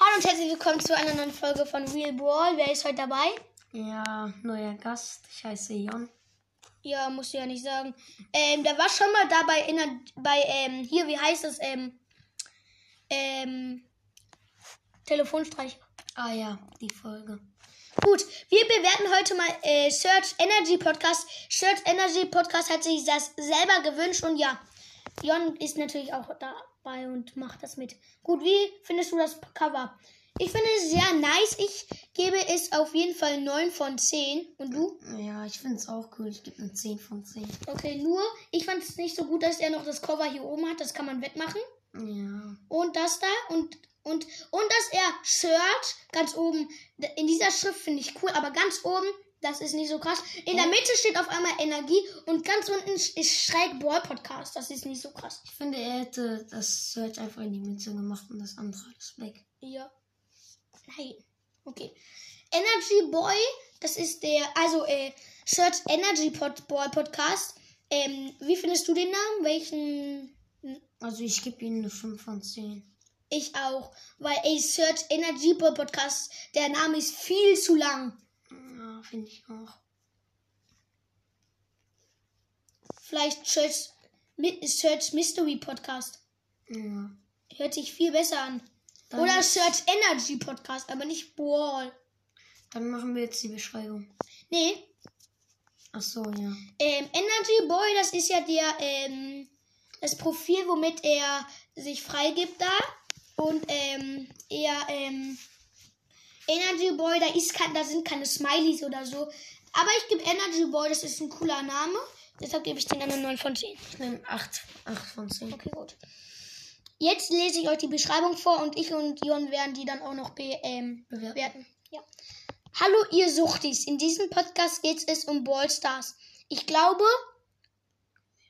Hallo und herzlich willkommen zu einer neuen Folge von Real Brawl. Wer ist heute dabei? Ja, neuer Gast. Ich heiße Jon. Ja, musst du ja nicht sagen. Ähm, der war schon mal dabei in der, bei, ähm, hier, wie heißt es, ähm, ähm, Telefonstreich. Ah ja, die Folge. Gut, wir bewerten heute mal äh, Search Energy Podcast. Search Energy Podcast hat sich das selber gewünscht und ja, Jon ist natürlich auch dabei und macht das mit. Gut, wie findest du das Cover? Ich finde es sehr nice. Ich gebe es auf jeden Fall 9 von 10. Und du? Ja, ich finde es auch cool. Ich gebe eine 10 von 10. Okay, nur ich fand es nicht so gut, dass er noch das Cover hier oben hat. Das kann man wegmachen. Ja. Und das da und und und dass er Shirt ganz oben in dieser Schrift finde ich cool, aber ganz oben das ist nicht so krass. In der Mitte steht auf einmal Energie und ganz unten ist schräg Ball Podcast. Das ist nicht so krass. Ich finde, er hätte das Search einfach in die Mitte gemacht und das andere alles weg. Ja. Nein. Okay. Energy Boy, das ist der, also äh, Search Energy Pod Ball Podcast. Ähm, wie findest du den Namen? Welchen? Also ich gebe ihm eine 5 von 10. Ich auch, weil ey, Search Energy Ball Podcast, der Name ist viel zu lang. Ja, finde ich auch. Vielleicht Search, Search Mystery Podcast. Ja. Hört sich viel besser an. Dann Oder Search Energy Podcast, aber nicht Ball. Dann machen wir jetzt die Beschreibung. Nee, Ach so, ja. ähm, Energy Boy, das ist ja der, ähm, das Profil, womit er sich freigibt da. Und, ähm, er, ähm, Energy Boy, da ist kein, da sind keine Smileys oder so. Aber ich gebe Energy Boy, das ist ein cooler Name. Deshalb gebe ich den eine 9 von 10. Ich nehme 8, 8 von 10. Okay, gut. Jetzt lese ich euch die Beschreibung vor und ich und Jon werden die dann auch noch be ähm, Bewerten. bewerten. Ja. Hallo ihr Suchtis, in diesem Podcast geht es um Ballstars. Ich glaube,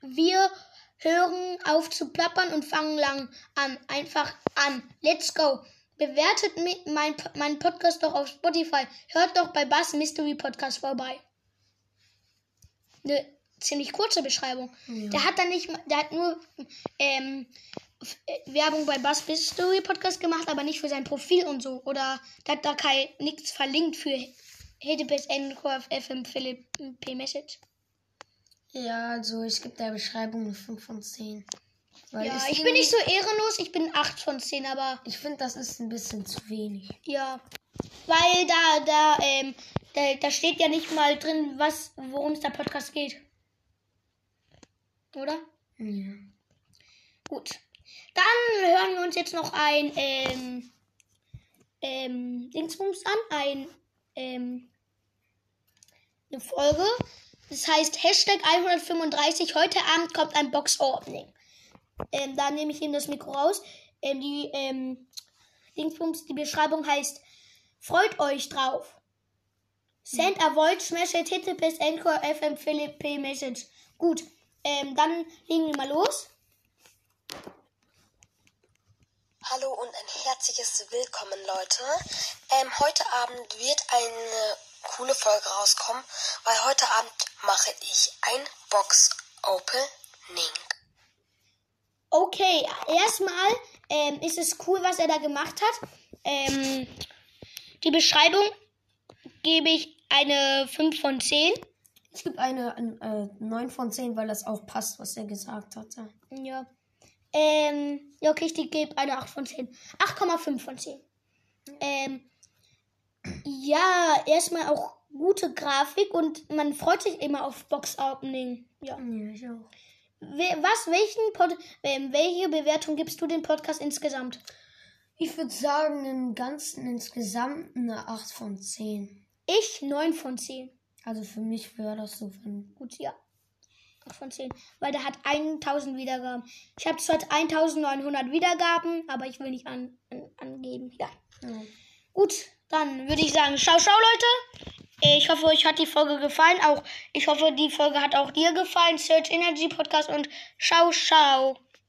wir hören auf zu plappern und fangen lang an. Einfach an. Let's go. Bewertet mi- mein, meinen Podcast doch auf Spotify. Hört doch bei Bass Mystery Podcast vorbei. Eine ziemlich kurze Beschreibung. Ja. Der hat dann nicht, der hat nur ähm, äh, Werbung bei Bass Mystery Podcast gemacht, aber nicht für sein Profil und so. Oder der hat da kein nichts verlinkt für HTTPS FM Philipp P Message. Ja, also ich gebe der Beschreibung eine 5 von 10. Ja, ich bin nicht so ehrenlos, ich bin 8 von 10, aber Ich finde, das ist ein bisschen zu wenig. ja. Weil da, da, ähm, da, da steht ja nicht mal drin, was, worum es der Podcast geht. Oder? Ja. Gut. Dann hören wir uns jetzt noch ein ähm, ähm, Dingsbums an, ein ähm, eine Folge. Das heißt Hashtag 135. Heute Abend kommt ein Box-Opening. Ähm, da nehme ich Ihnen das Mikro raus. Ähm, die ähm, Dingsbums, die Beschreibung heißt Freut euch drauf. Send smash it hit bis Anchor FM Philipp P Message. Gut. Ähm, dann legen wir mal los. Hallo und ein herzliches Willkommen, Leute. Ähm, heute Abend wird eine coole Folge rauskommen, weil heute Abend mache ich ein Box-Opening. Okay, erstmal ähm, ist es cool, was er da gemacht hat. Ähm, die Beschreibung gebe ich eine 5 von 10. Ich gebe eine äh, 9 von 10, weil das auch passt, was er gesagt hatte. Ja. Ähm, ja, okay, ich gebe eine 8 von 10. 8,5 von 10. Ähm, ja, erstmal auch gute Grafik und man freut sich immer auf Box-Opening. Ja. Ja, ich auch. Was, welchen Pod welche Bewertung gibst du dem Podcast insgesamt? Ich würde sagen, im Ganzen insgesamt eine 8 von 10. Ich 9 von 10. Also für mich wäre das so von. Gut, ja. 8 von 10. Weil der hat 1000 Wiedergaben. Ich habe zwar 1900 Wiedergaben, aber ich will nicht an, an, angeben. Ja. Ja. Gut, dann würde ich sagen, ciao, ciao, Leute. Ich hoffe, euch hat die Folge gefallen. Auch ich hoffe, die Folge hat auch dir gefallen. Search Energy Podcast und ciao, ciao.